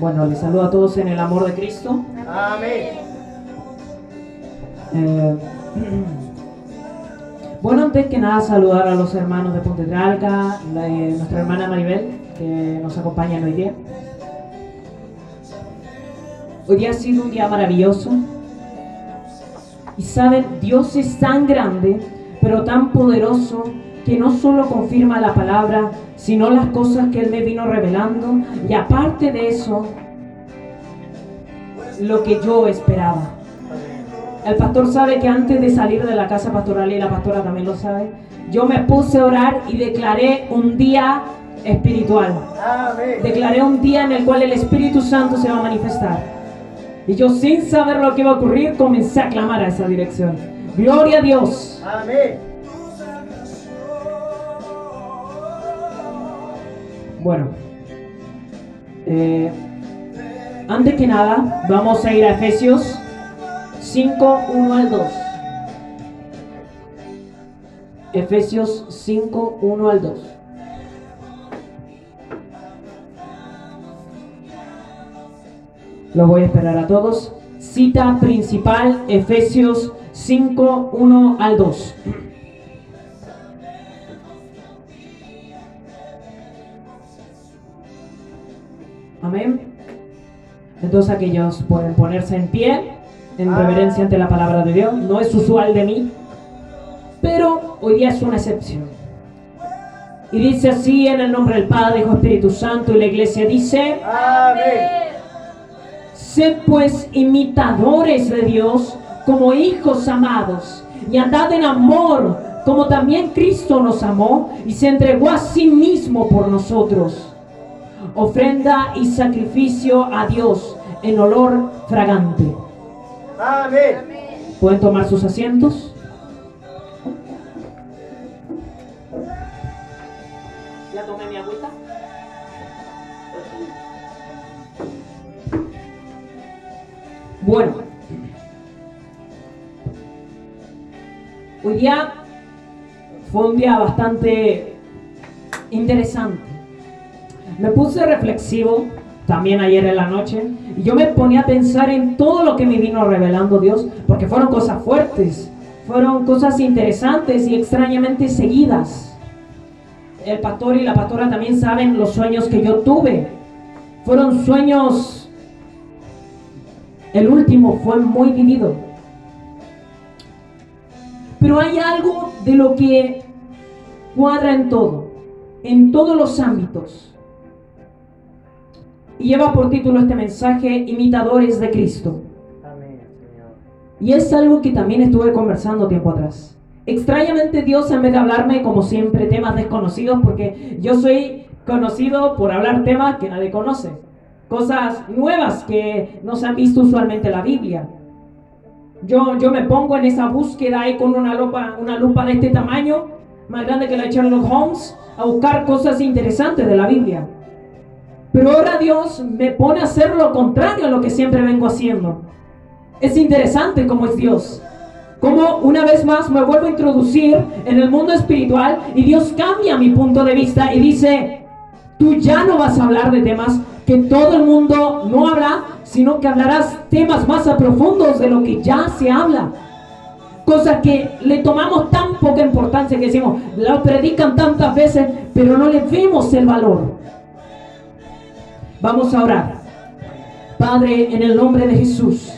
Bueno, les saludo a todos en el amor de Cristo. Amén. Eh, bueno, antes que nada saludar a los hermanos de Ponte Tralca, eh, nuestra hermana Maribel, que nos acompañan hoy día. Hoy día ha sido un día maravilloso. Y saben, Dios es tan grande, pero tan poderoso, que no solo confirma la palabra, sino las cosas que Él me vino revelando. Y aparte de eso, lo que yo esperaba. El pastor sabe que antes de salir de la casa pastoral, y la pastora también lo sabe, yo me puse a orar y declaré un día espiritual. Declaré un día en el cual el Espíritu Santo se va a manifestar. Y yo sin saber lo que iba a ocurrir, comencé a clamar a esa dirección. Gloria a Dios. Amén. Bueno, eh, antes que nada, vamos a ir a Efesios 5, 1 al 2. Efesios 5, 1 al 2. Lo voy a esperar a todos. Cita principal, Efesios 5, 1 al 2. Entonces aquellos pueden ponerse en pie en reverencia ante la palabra de Dios. No es usual de mí, pero hoy día es una excepción. Y dice así en el nombre del Padre, Hijo, Espíritu Santo y la iglesia dice, Amén. sed pues imitadores de Dios como hijos amados y andad en amor como también Cristo nos amó y se entregó a sí mismo por nosotros ofrenda y sacrificio a Dios en olor fragante. Amén. ¿Pueden tomar sus asientos? ¿Ya tomé mi agüita? Bueno. Hoy día fue un día bastante interesante. Me puse reflexivo también ayer en la noche y yo me ponía a pensar en todo lo que me vino revelando Dios, porque fueron cosas fuertes, fueron cosas interesantes y extrañamente seguidas. El pastor y la pastora también saben los sueños que yo tuve. Fueron sueños, el último fue muy vivido. Pero hay algo de lo que cuadra en todo, en todos los ámbitos. Y lleva por título este mensaje, Imitadores de Cristo. Amén, Señor. Y es algo que también estuve conversando tiempo atrás. Extrañamente Dios en vez de hablarme como siempre temas desconocidos, porque yo soy conocido por hablar temas que nadie conoce. Cosas nuevas que no se han visto usualmente en la Biblia. Yo, yo me pongo en esa búsqueda ahí con una lupa, una lupa de este tamaño, más grande que la de Sherlock Holmes, a buscar cosas interesantes de la Biblia. Pero ahora Dios me pone a hacer lo contrario a lo que siempre vengo haciendo. Es interesante cómo es Dios. Como una vez más me vuelvo a introducir en el mundo espiritual y Dios cambia mi punto de vista y dice, tú ya no vas a hablar de temas que todo el mundo no habla, sino que hablarás temas más a profundos de lo que ya se habla. Cosas que le tomamos tan poca importancia que decimos, la predican tantas veces, pero no le vemos el valor. Vamos a orar. Padre, en el nombre de Jesús.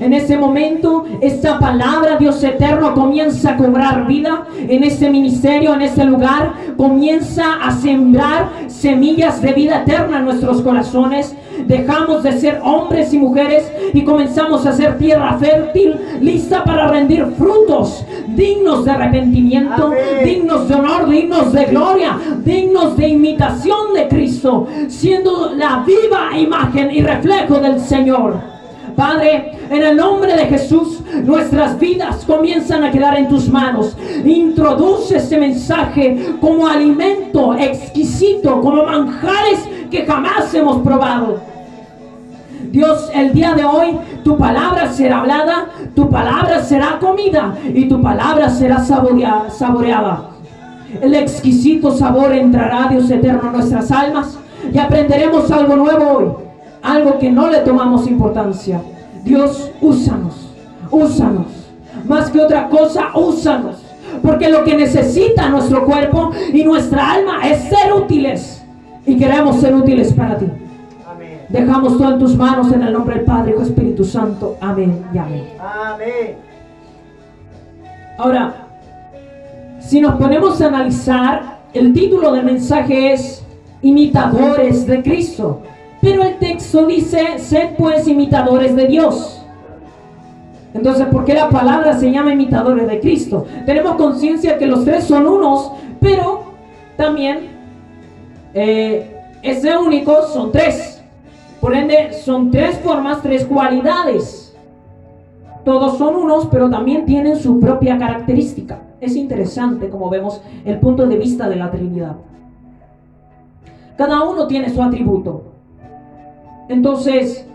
En ese momento, esta palabra, Dios eterno, comienza a cobrar vida en ese ministerio, en ese lugar. Comienza a sembrar semillas de vida eterna en nuestros corazones. Dejamos de ser hombres y mujeres y comenzamos a ser tierra fértil, lista para rendir frutos dignos de arrepentimiento, Amén. dignos de honor, dignos de gloria, dignos de imitación de Cristo, siendo la viva imagen y reflejo del Señor. Padre, en el nombre de Jesús, nuestras vidas comienzan a quedar en tus manos. Introduce este mensaje como alimento exquisito, como manjares que jamás hemos probado. Dios, el día de hoy tu palabra será hablada, tu palabra será comida y tu palabra será saborea- saboreada. El exquisito sabor entrará, Dios eterno, a nuestras almas y aprenderemos algo nuevo hoy. Algo que no le tomamos importancia. Dios, úsanos, úsanos. Más que otra cosa, úsanos. Porque lo que necesita nuestro cuerpo y nuestra alma es ser útiles. Y queremos ser útiles para ti. Amén. Dejamos todo en tus manos en el nombre del Padre, Hijo Espíritu Santo. Amén y amén. Amén. Ahora, si nos ponemos a analizar, el título del mensaje es Imitadores de Cristo. Pero el texto dice, sed pues imitadores de Dios. Entonces, ¿por qué la palabra se llama imitadores de Cristo? Tenemos conciencia que los tres son unos, pero también eh, ese único son tres. Por ende, son tres formas, tres cualidades. Todos son unos, pero también tienen su propia característica. Es interesante como vemos el punto de vista de la Trinidad. Cada uno tiene su atributo. Entonces,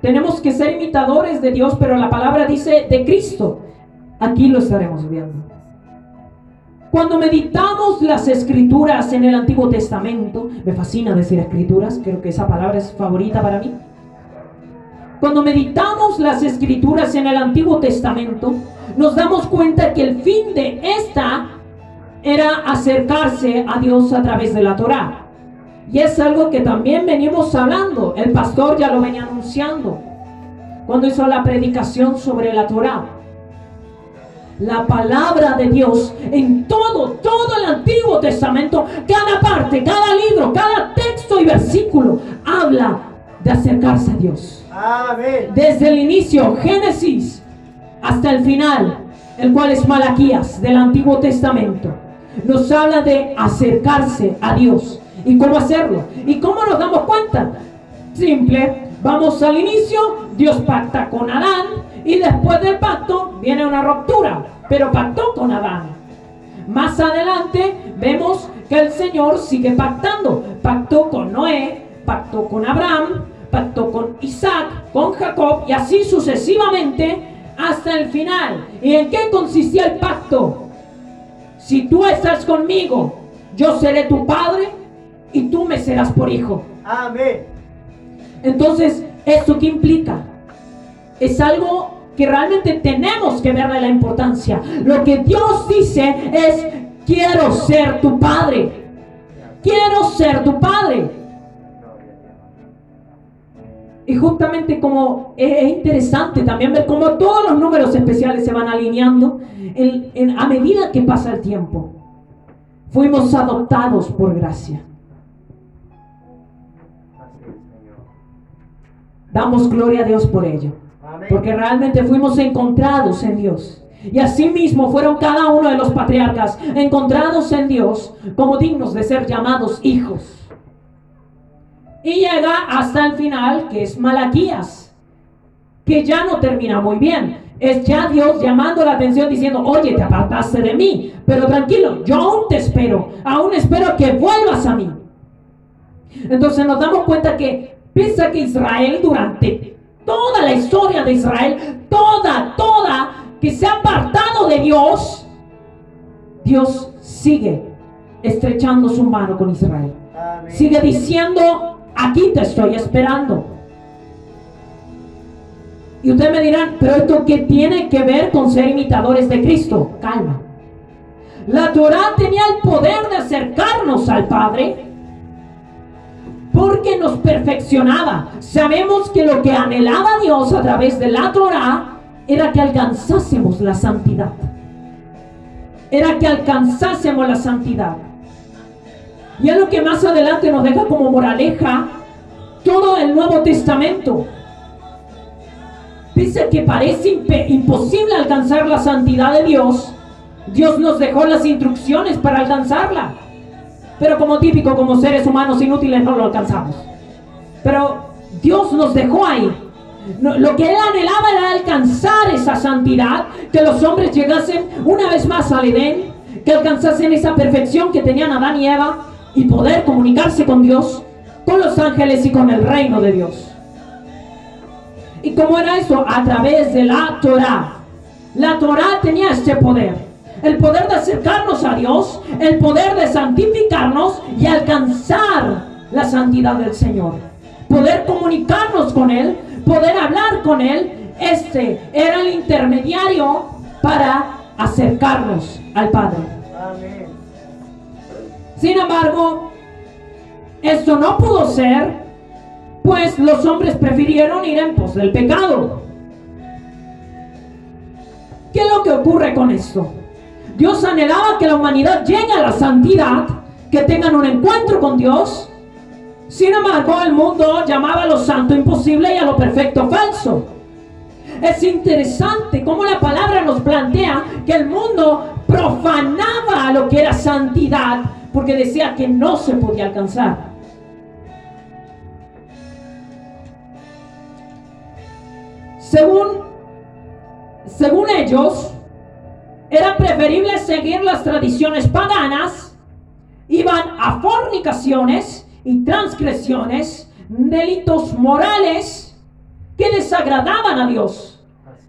tenemos que ser imitadores de Dios, pero la palabra dice de Cristo. Aquí lo estaremos viendo. Cuando meditamos las escrituras en el Antiguo Testamento, me fascina decir escrituras, creo que esa palabra es favorita para mí. Cuando meditamos las escrituras en el Antiguo Testamento, nos damos cuenta que el fin de esta era acercarse a Dios a través de la Torá. Y es algo que también venimos hablando. El pastor ya lo venía anunciando cuando hizo la predicación sobre la Torá. La palabra de Dios en todo, todo el Antiguo Testamento, cada parte, cada libro, cada texto y versículo habla de acercarse a Dios. Amén. Desde el inicio, Génesis, hasta el final, el cual es Malaquías del Antiguo Testamento, nos habla de acercarse a Dios. ¿Y cómo hacerlo? ¿Y cómo nos damos cuenta? Simple, vamos al inicio, Dios pacta con Adán y después del pacto viene una ruptura, pero pactó con Adán. Más adelante vemos que el Señor sigue pactando. Pactó con Noé, pactó con Abraham, pactó con Isaac, con Jacob y así sucesivamente hasta el final. ¿Y en qué consistía el pacto? Si tú estás conmigo, yo seré tu padre y tú me serás por hijo. Amén. Entonces, ¿esto qué implica? Es algo que realmente tenemos que verle la importancia. Lo que Dios dice es, quiero ser tu padre. Quiero ser tu padre. Y justamente como es interesante también ver cómo todos los números especiales se van alineando en- en- a medida que pasa el tiempo. Fuimos adoptados por gracia. Damos gloria a Dios por ello. Porque realmente fuimos encontrados en Dios. Y asimismo fueron cada uno de los patriarcas encontrados en Dios como dignos de ser llamados hijos. Y llega hasta el final, que es Malaquías, que ya no termina muy bien. Es ya Dios llamando la atención diciendo, oye, te apartaste de mí, pero tranquilo, yo aún te espero, aún espero que vuelvas a mí. Entonces nos damos cuenta que pese a que Israel durante toda la historia de Israel, toda, toda, que se ha apartado de Dios, Dios sigue estrechando su mano con Israel. Amén. Sigue diciendo, aquí te estoy esperando. Y ustedes me dirán, pero esto qué tiene que ver con ser imitadores de Cristo? Calma. La Torah tenía el poder de acercarnos al Padre porque nos perfeccionaba. Sabemos que lo que anhelaba Dios a través de la Torah era que alcanzásemos la santidad. Era que alcanzásemos la santidad. Y lo que más adelante nos deja como moraleja todo el Nuevo Testamento. Dice que parece imposible alcanzar la santidad de Dios. Dios nos dejó las instrucciones para alcanzarla. Pero como típico, como seres humanos inútiles, no lo alcanzamos. Pero Dios nos dejó ahí. Lo que Él anhelaba era alcanzar esa santidad, que los hombres llegasen una vez más al Edén, que alcanzasen esa perfección que tenían Adán y Eva y poder comunicarse con Dios, con los ángeles y con el reino de Dios. ¿Y cómo era eso? A través de la Torah. La Torah tenía este poder. El poder de acercarnos a Dios, el poder de santificarnos y alcanzar la santidad del Señor. poder comunicarnos con Él, poder hablar con Él. Este era el intermediario para acercarnos al Padre. Sin embargo, esto no pudo ser, pues los hombres prefirieron ir en pos del pecado. ¿Qué es lo que ocurre con esto? Dios anhelaba que la humanidad llegue a la santidad, que tengan un encuentro con Dios. Sin embargo, el mundo llamaba a lo santo imposible y a lo perfecto falso. Es interesante cómo la palabra nos plantea que el mundo profanaba lo que era santidad porque decía que no se podía alcanzar. Según, según ellos, era preferible seguir las tradiciones paganas, iban a fornicaciones y transgresiones, delitos morales que desagradaban a Dios.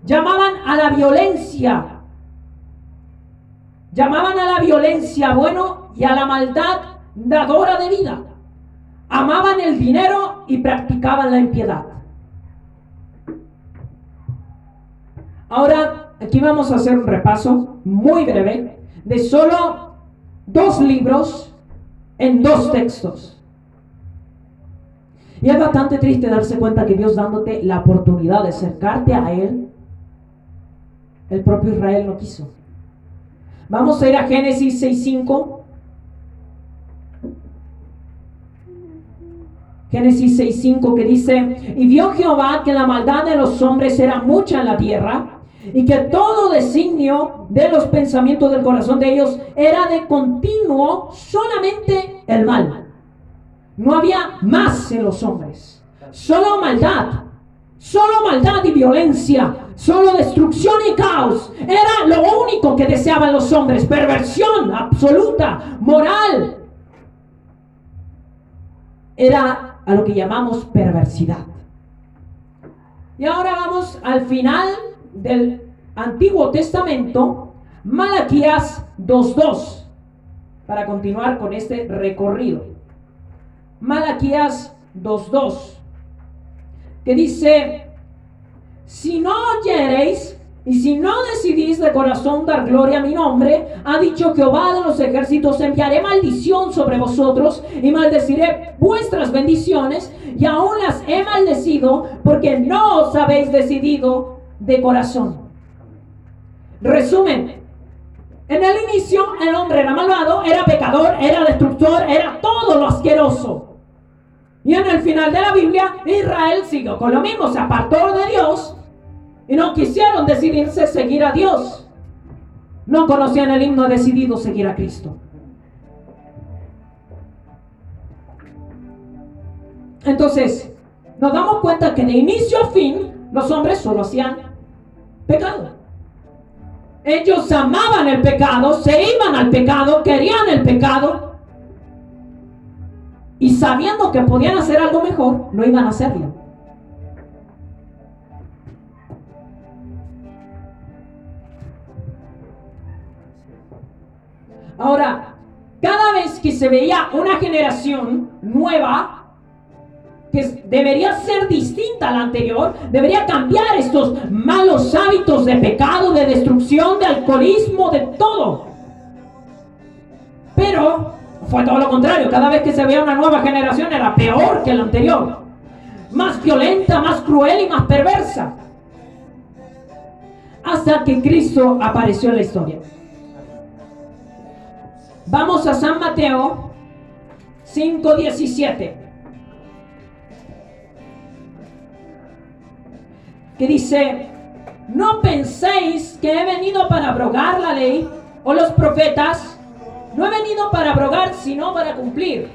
Llamaban a la violencia. Llamaban a la violencia bueno y a la maldad dadora de vida. Amaban el dinero y practicaban la impiedad. Ahora, aquí vamos a hacer un repaso muy breve de solo dos libros en dos textos. Y es bastante triste darse cuenta que Dios dándote la oportunidad de acercarte a Él, el propio Israel no quiso. Vamos a ir a Génesis 6.5. Génesis 6.5 que dice, y vio Jehová que la maldad de los hombres era mucha en la tierra y que todo designio de los pensamientos del corazón de ellos era de continuo solamente el mal. No había más en los hombres, solo maldad, solo maldad y violencia, solo destrucción y caos. Era lo único que deseaban los hombres, perversión absoluta, moral. Era a lo que llamamos perversidad. Y ahora vamos al final del Antiguo Testamento, Malaquías 2.2, para continuar con este recorrido. Malaquías 2.2, que dice, si no oyereis y si no decidís de corazón dar gloria a mi nombre, ha dicho Jehová de los ejércitos, enviaré maldición sobre vosotros y maldeciré vuestras bendiciones y aún las he maldecido porque no os habéis decidido de corazón. Resumen, en el inicio el hombre era malvado, era pecador, era destructor, era todo lo asqueroso. Y en el final de la Biblia, Israel siguió con lo mismo, se apartó de Dios y no quisieron decidirse seguir a Dios. No conocían el himno decidido seguir a Cristo. Entonces, nos damos cuenta que de inicio a fin los hombres solo hacían pecado. Ellos amaban el pecado, se iban al pecado, querían el pecado. Y sabiendo que podían hacer algo mejor, no iban a hacerlo. Ahora, cada vez que se veía una generación nueva, que debería ser distinta a la anterior, debería cambiar estos malos hábitos de pecado, de destrucción, de alcoholismo, de todo. Pero fue todo lo contrario, cada vez que se veía una nueva generación era peor que la anterior, más violenta, más cruel y más perversa. Hasta que Cristo apareció en la historia. Vamos a San Mateo 5:17. Que dice, no penséis que he venido para abrogar la ley o los profetas. No he venido para abrogar, sino para cumplir.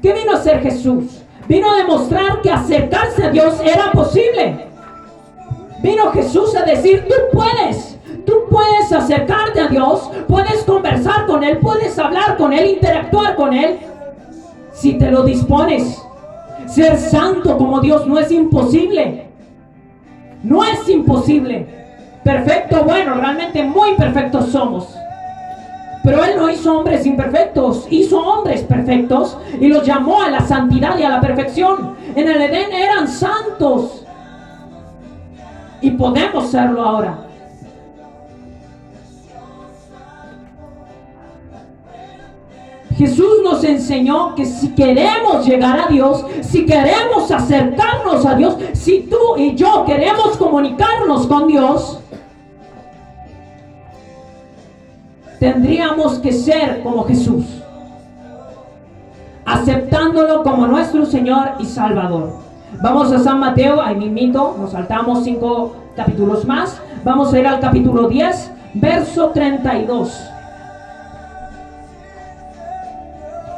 ¿Qué vino a hacer Jesús? Vino a demostrar que acercarse a Dios era posible. Vino Jesús a decir, tú puedes, tú puedes acercarte a Dios, puedes conversar con Él, puedes hablar con Él, interactuar con Él, si te lo dispones. Ser santo como Dios no es imposible. No es imposible. Perfecto, bueno, realmente muy perfectos somos. Pero Él no hizo hombres imperfectos, hizo hombres perfectos y los llamó a la santidad y a la perfección. En el Edén eran santos. Y podemos serlo ahora. Jesús nos enseñó que si queremos llegar a Dios, si queremos acercarnos a Dios, si tú y yo queremos comunicarnos con Dios, tendríamos que ser como Jesús, aceptándolo como nuestro Señor y Salvador. Vamos a San Mateo, ahí mismito, nos saltamos cinco capítulos más. Vamos a ir al capítulo 10, verso 32.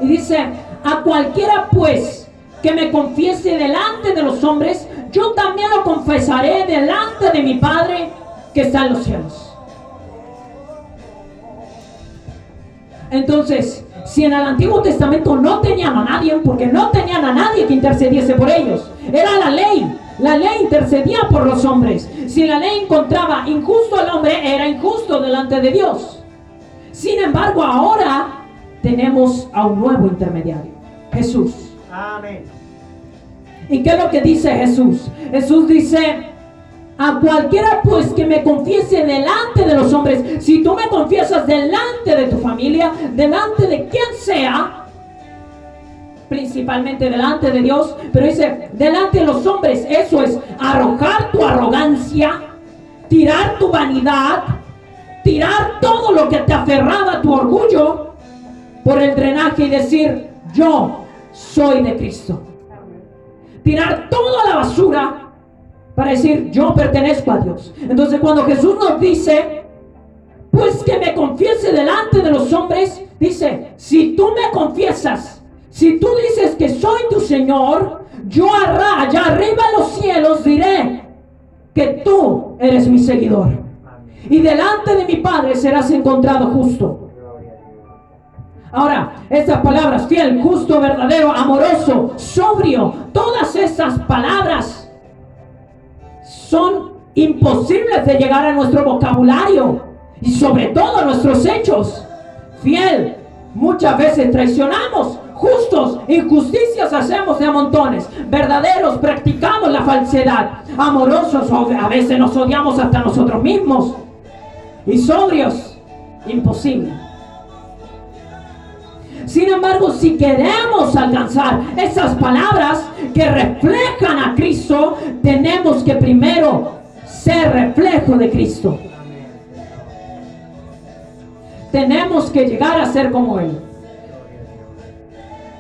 Y dice, a cualquiera pues que me confiese delante de los hombres, yo también lo confesaré delante de mi Padre que está en los cielos. Entonces, si en el Antiguo Testamento no tenían a nadie, porque no tenían a nadie que intercediese por ellos, era la ley. La ley intercedía por los hombres. Si la ley encontraba injusto al hombre, era injusto delante de Dios. Sin embargo, ahora tenemos a un nuevo intermediario, Jesús. Amén. ¿Y qué es lo que dice Jesús? Jesús dice, a cualquiera pues que me confiese delante de los hombres, si tú me confiesas delante de tu familia, delante de quien sea, principalmente delante de Dios, pero dice, delante de los hombres, eso es arrojar tu arrogancia, tirar tu vanidad, tirar todo lo que te aferraba a tu orgullo por el drenaje y decir, yo soy de Cristo. Tirar toda la basura para decir, yo pertenezco a Dios. Entonces cuando Jesús nos dice, pues que me confiese delante de los hombres, dice, si tú me confiesas, si tú dices que soy tu Señor, yo allá arriba en los cielos diré que tú eres mi seguidor. Y delante de mi Padre serás encontrado justo. Ahora, estas palabras, fiel, justo, verdadero, amoroso, sobrio, todas esas palabras son imposibles de llegar a nuestro vocabulario y sobre todo a nuestros hechos. Fiel, muchas veces traicionamos, justos, injusticias hacemos de a montones, verdaderos, practicamos la falsedad, amorosos, a veces nos odiamos hasta nosotros mismos y sobrios, imposible. Sin embargo, si queremos alcanzar esas palabras que reflejan a Cristo, tenemos que primero ser reflejo de Cristo. Tenemos que llegar a ser como Él.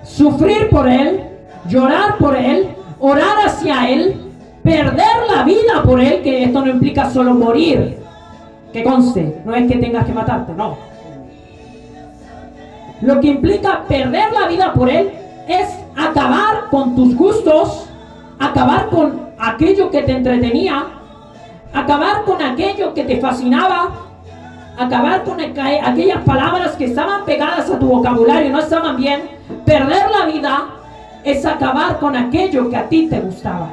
Sufrir por Él, llorar por Él, orar hacia Él, perder la vida por Él, que esto no implica solo morir. Que conste, no es que tengas que matarte, no lo que implica perder la vida por Él es acabar con tus gustos, acabar con aquello que te entretenía, acabar con aquello que te fascinaba, acabar con aquellas palabras que estaban pegadas a tu vocabulario y no estaban bien. Perder la vida es acabar con aquello que a ti te gustaba.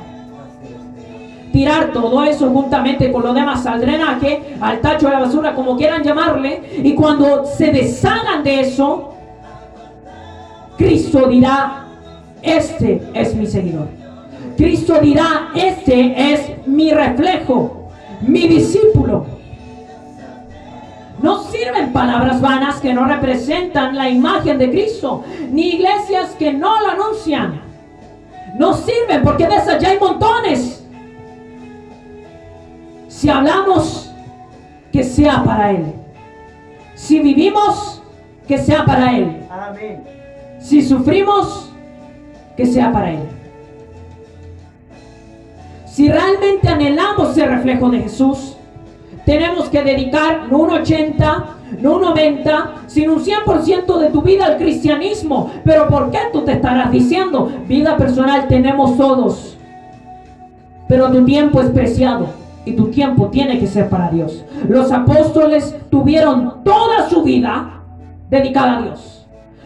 Tirar todo eso juntamente con lo demás al drenaje, al tacho de la basura, como quieran llamarle, y cuando se deshagan de eso, Cristo dirá, este es mi seguidor. Cristo dirá, este es mi reflejo, mi discípulo. No sirven palabras vanas que no representan la imagen de Cristo, ni iglesias que no lo anuncian. No sirven porque de esas ya hay montones. Si hablamos, que sea para Él. Si vivimos, que sea para Él. Amén. Si sufrimos, que sea para Él. Si realmente anhelamos ser reflejo de Jesús, tenemos que dedicar no un 80, no un 90, sino un 100% de tu vida al cristianismo. Pero ¿por qué tú te estarás diciendo? Vida personal tenemos todos. Pero tu tiempo es preciado y tu tiempo tiene que ser para Dios. Los apóstoles tuvieron toda su vida dedicada a Dios.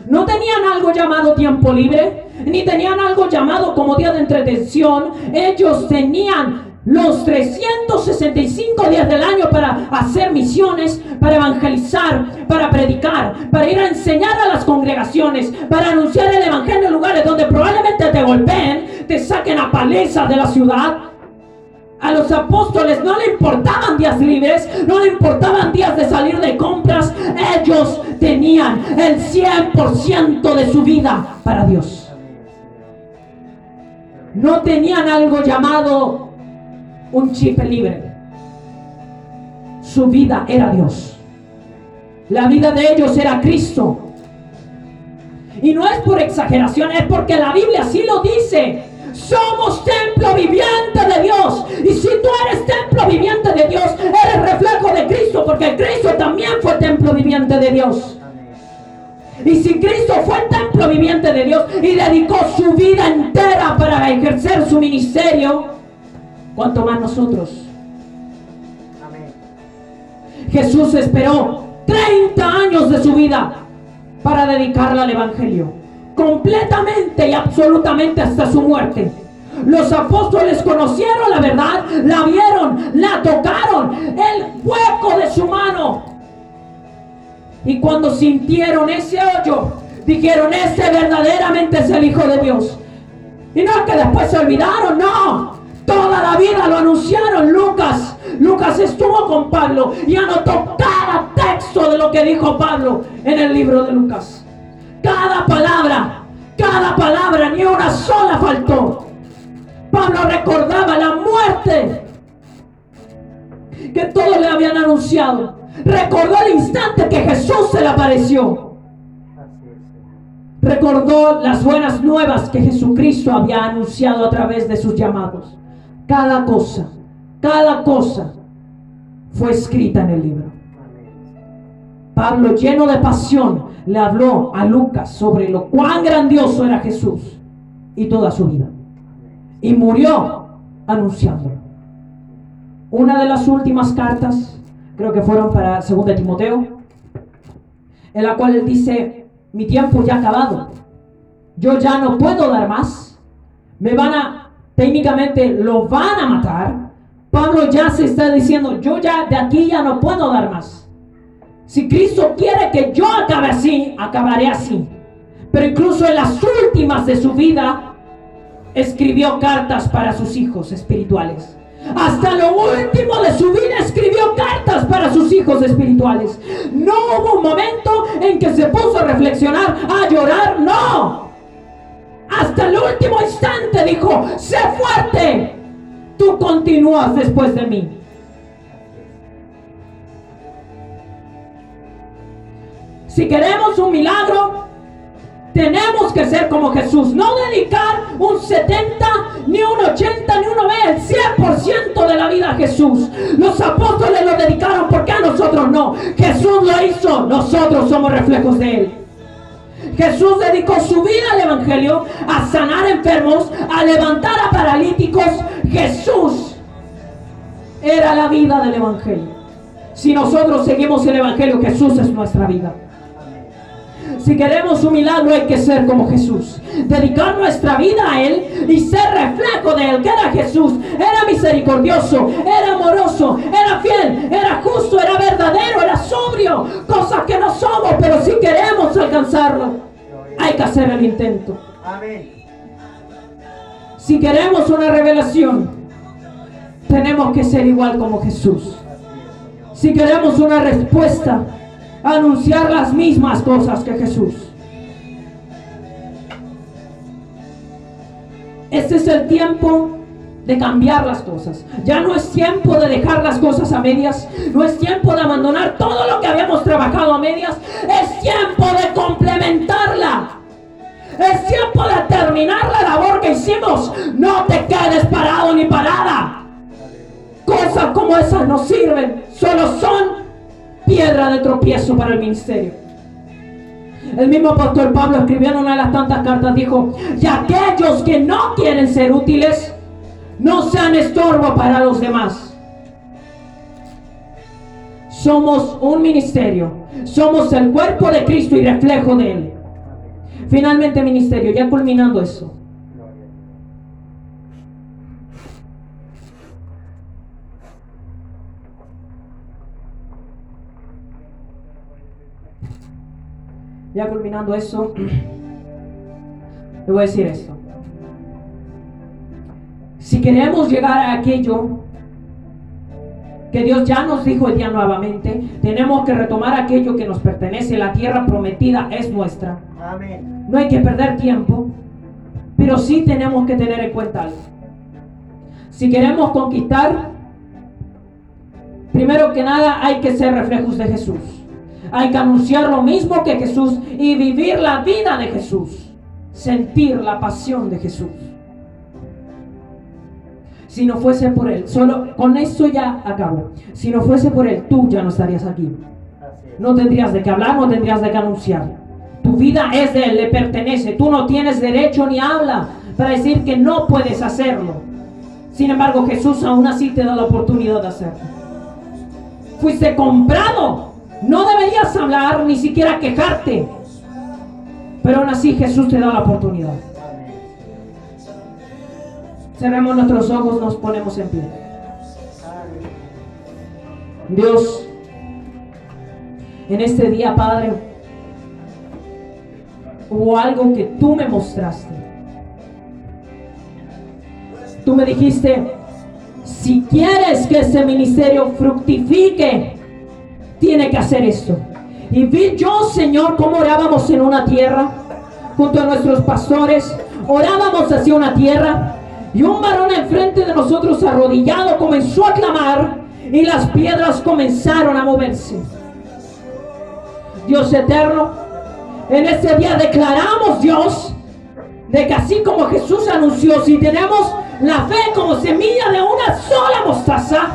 No tenían algo llamado tiempo libre, ni tenían algo llamado como día de entretención. Ellos tenían los 365 días del año para hacer misiones, para evangelizar, para predicar, para ir a enseñar a las congregaciones, para anunciar el evangelio en lugares donde probablemente te golpeen, te saquen a paliza de la ciudad. A los apóstoles no le importaban días libres, no le importaban días de salir de compras. Ellos tenían el 100% de su vida para Dios. No tenían algo llamado un chip libre. Su vida era Dios. La vida de ellos era Cristo. Y no es por exageración, es porque la Biblia sí lo dice. Somos templo viviente de Dios. Y si tú eres templo viviente de Dios, eres reflejo de Cristo, porque Cristo también fue templo viviente de Dios. Y si Cristo fue templo viviente de Dios y dedicó su vida entera para ejercer su ministerio, ¿cuánto más nosotros? Jesús esperó 30 años de su vida para dedicarla al Evangelio. Completamente y absolutamente hasta su muerte. Los apóstoles conocieron la verdad, la vieron, la tocaron, el hueco de su mano. Y cuando sintieron ese hoyo, dijeron, ese verdaderamente es el Hijo de Dios. Y no es que después se olvidaron, no. Toda la vida lo anunciaron. Lucas, Lucas estuvo con Pablo y anotó cada texto de lo que dijo Pablo en el libro de Lucas. Cada palabra, cada palabra, ni una sola faltó. Pablo recordaba la muerte que todos le habían anunciado. Recordó el instante que Jesús se le apareció. Recordó las buenas nuevas que Jesucristo había anunciado a través de sus llamados. Cada cosa, cada cosa fue escrita en el libro. Pablo, lleno de pasión, le habló a Lucas sobre lo cuán grandioso era Jesús y toda su vida. Y murió anunciándolo. Una de las últimas cartas, creo que fueron para 2 de Timoteo, en la cual él dice, mi tiempo ya ha acabado. Yo ya no puedo dar más. Me van a, técnicamente lo van a matar. Pablo ya se está diciendo, yo ya de aquí ya no puedo dar más. Si Cristo quiere que yo acabe así, acabaré así. Pero incluso en las últimas de su vida, escribió cartas para sus hijos espirituales. Hasta lo último de su vida escribió cartas para sus hijos espirituales. No hubo un momento en que se puso a reflexionar, a llorar, no. Hasta el último instante dijo, sé fuerte, tú continúas después de mí. Si queremos un milagro, tenemos que ser como Jesús, no dedicar un 70, ni un 80, ni un 90, el 100% de la vida a Jesús. Los apóstoles lo dedicaron, porque a nosotros no? Jesús lo hizo, nosotros somos reflejos de Él. Jesús dedicó su vida al Evangelio, a sanar enfermos, a levantar a paralíticos. Jesús era la vida del Evangelio. Si nosotros seguimos el Evangelio, Jesús es nuestra vida. Si queremos un milagro hay que ser como Jesús. Dedicar nuestra vida a Él y ser reflejo de Él. Que era Jesús. Era misericordioso, era amoroso, era fiel, era justo, era verdadero, era sobrio. Cosas que no somos, pero si queremos alcanzarlo, hay que hacer el intento. Si queremos una revelación, tenemos que ser igual como Jesús. Si queremos una respuesta, anunciar las mismas cosas que Jesús. Este es el tiempo de cambiar las cosas. Ya no es tiempo de dejar las cosas a medias. No es tiempo de abandonar todo lo que habíamos trabajado a medias. Es tiempo de complementarla. Es tiempo de terminar la labor que hicimos. No te quedes parado ni parada. Cosas como esas no sirven. Solo son piedra de tropiezo para el ministerio. El mismo apóstol Pablo escribió en una de las tantas cartas, dijo, y aquellos que no quieren ser útiles, no sean estorbo para los demás. Somos un ministerio, somos el cuerpo de Cristo y reflejo de Él. Finalmente ministerio, ya culminando eso. Ya culminando eso, le voy a decir esto. Si queremos llegar a aquello que Dios ya nos dijo el día nuevamente, tenemos que retomar aquello que nos pertenece. La tierra prometida es nuestra. Amén. No hay que perder tiempo, pero sí tenemos que tener en cuenta algo. Si queremos conquistar, primero que nada hay que ser reflejos de Jesús. Hay que anunciar lo mismo que Jesús y vivir la vida de Jesús. Sentir la pasión de Jesús si no fuese por Él. Solo con eso ya acabo. Si no fuese por Él, tú ya no estarías aquí. No tendrías de qué hablar, no tendrías de qué anunciar. Tu vida es de Él, le pertenece. Tú no tienes derecho ni habla para decir que no puedes hacerlo. Sin embargo, Jesús aún así te da la oportunidad de hacerlo. Fuiste comprado. No deberías hablar ni siquiera quejarte. Pero aún así Jesús te da la oportunidad. Amén. Cerremos nuestros ojos, nos ponemos en pie. Dios, en este día, Padre, hubo algo que tú me mostraste. Tú me dijiste, si quieres que ese ministerio fructifique, tiene que hacer esto. Y vi yo, Señor, cómo orábamos en una tierra, junto a nuestros pastores, orábamos hacia una tierra, y un varón enfrente de nosotros arrodillado comenzó a clamar, y las piedras comenzaron a moverse. Dios eterno, en este día declaramos, Dios, de que así como Jesús anunció, si tenemos la fe como semilla de una sola mostaza,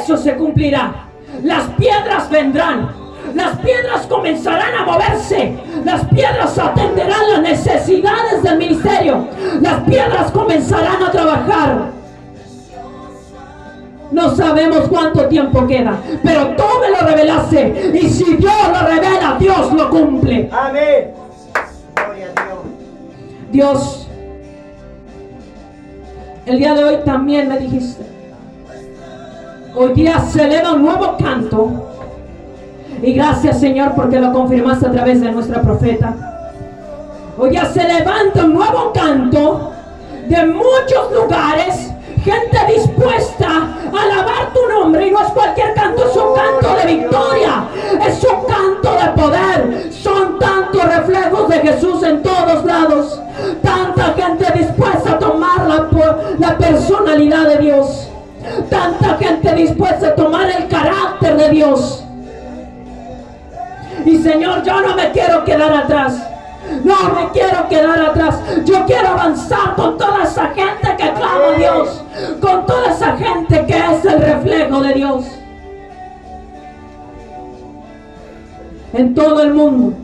eso se cumplirá. Las piedras vendrán. Las piedras comenzarán a moverse. Las piedras atenderán las necesidades del ministerio. Las piedras comenzarán a trabajar. No sabemos cuánto tiempo queda, pero tú me lo revelaste. Y si Dios lo revela, Dios lo cumple. Amén. Gloria a Dios. Dios, el día de hoy también me dijiste, hoy día se eleva un nuevo canto. Y gracias Señor porque lo confirmaste a través de nuestra profeta. Hoy ya se levanta un nuevo canto de muchos lugares, gente dispuesta a alabar tu nombre. Y no es cualquier canto, es un canto de victoria, es un canto de poder. Son tantos reflejos de Jesús en todos lados. Tanta gente dispuesta a tomar la personalidad de Dios. Tanta gente dispuesta a tomar el carácter de Dios. Y Señor, yo no me quiero quedar atrás. No me quiero quedar atrás. Yo quiero avanzar con toda esa gente que clama a Dios. Con toda esa gente que es el reflejo de Dios. En todo el mundo.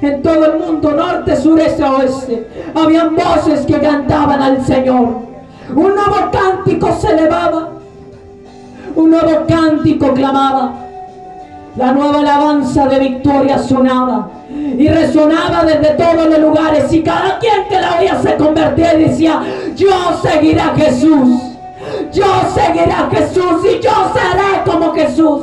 En todo el mundo, norte, sureste, oeste. Habían voces que cantaban al Señor. Un nuevo cántico se elevaba. Un nuevo cántico clamaba. La nueva alabanza de victoria sonaba y resonaba desde todos los lugares y cada quien que la oía se convertía y decía, yo seguiré a Jesús, yo seguiré a Jesús y yo seré como Jesús.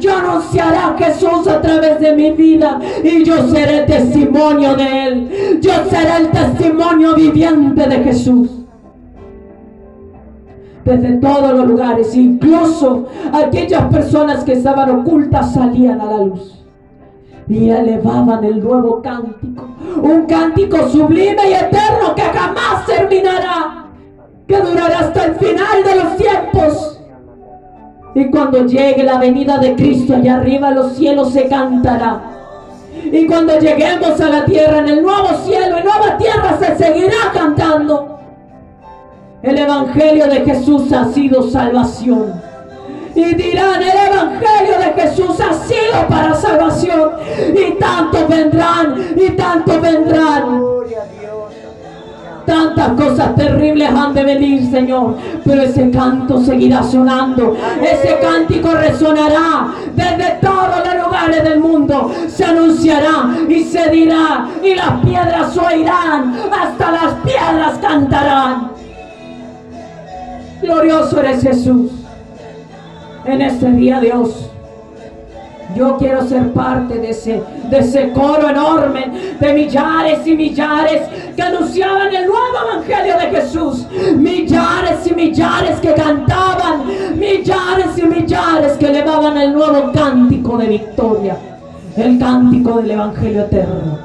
Yo anunciaré a Jesús a través de mi vida y yo seré testimonio de Él. Yo seré el testimonio viviente de Jesús desde todos los lugares, incluso aquellas personas que estaban ocultas salían a la luz y elevaban el nuevo cántico, un cántico sublime y eterno que jamás terminará, que durará hasta el final de los tiempos. Y cuando llegue la venida de Cristo allá arriba, los cielos se cantará. Y cuando lleguemos a la tierra, en el nuevo cielo y nueva tierra, se seguirá cantando. El Evangelio de Jesús ha sido salvación. Y dirán, el Evangelio de Jesús ha sido para salvación. Y tanto vendrán, y tanto vendrán. Tantas cosas terribles han de venir, Señor. Pero ese canto seguirá sonando. Ese cántico resonará desde todos los lugares del mundo. Se anunciará y se dirá. Y las piedras oirán. Hasta las piedras cantarán. Glorioso eres Jesús. En este día, Dios. Yo quiero ser parte de ese, de ese coro enorme de millares y millares que anunciaban el nuevo evangelio de Jesús. Millares y millares que cantaban, millares y millares que elevaban el nuevo cántico de victoria, el cántico del evangelio eterno.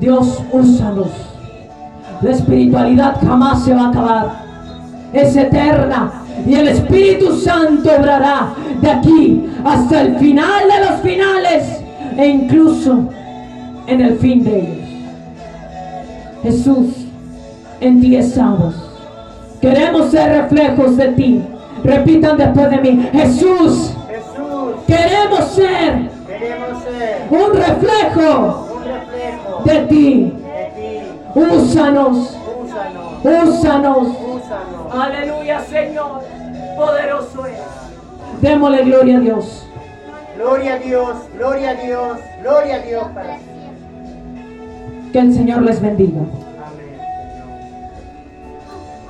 Dios, úsanos. La espiritualidad jamás se va a acabar. Es eterna. Y el Espíritu Santo obrará de aquí hasta el final de los finales. E incluso en el fin de ellos. Jesús, en ti estamos. Queremos ser reflejos de ti. Repitan después de mí. Jesús, Jesús, queremos ser queremos ser un reflejo un reflejo de ti. Úsanos, Úsanos. Aleluya, Señor. Poderoso es. Démosle gloria a Dios. Gloria a Dios, gloria a Dios, gloria a Dios para. Que el Señor les bendiga.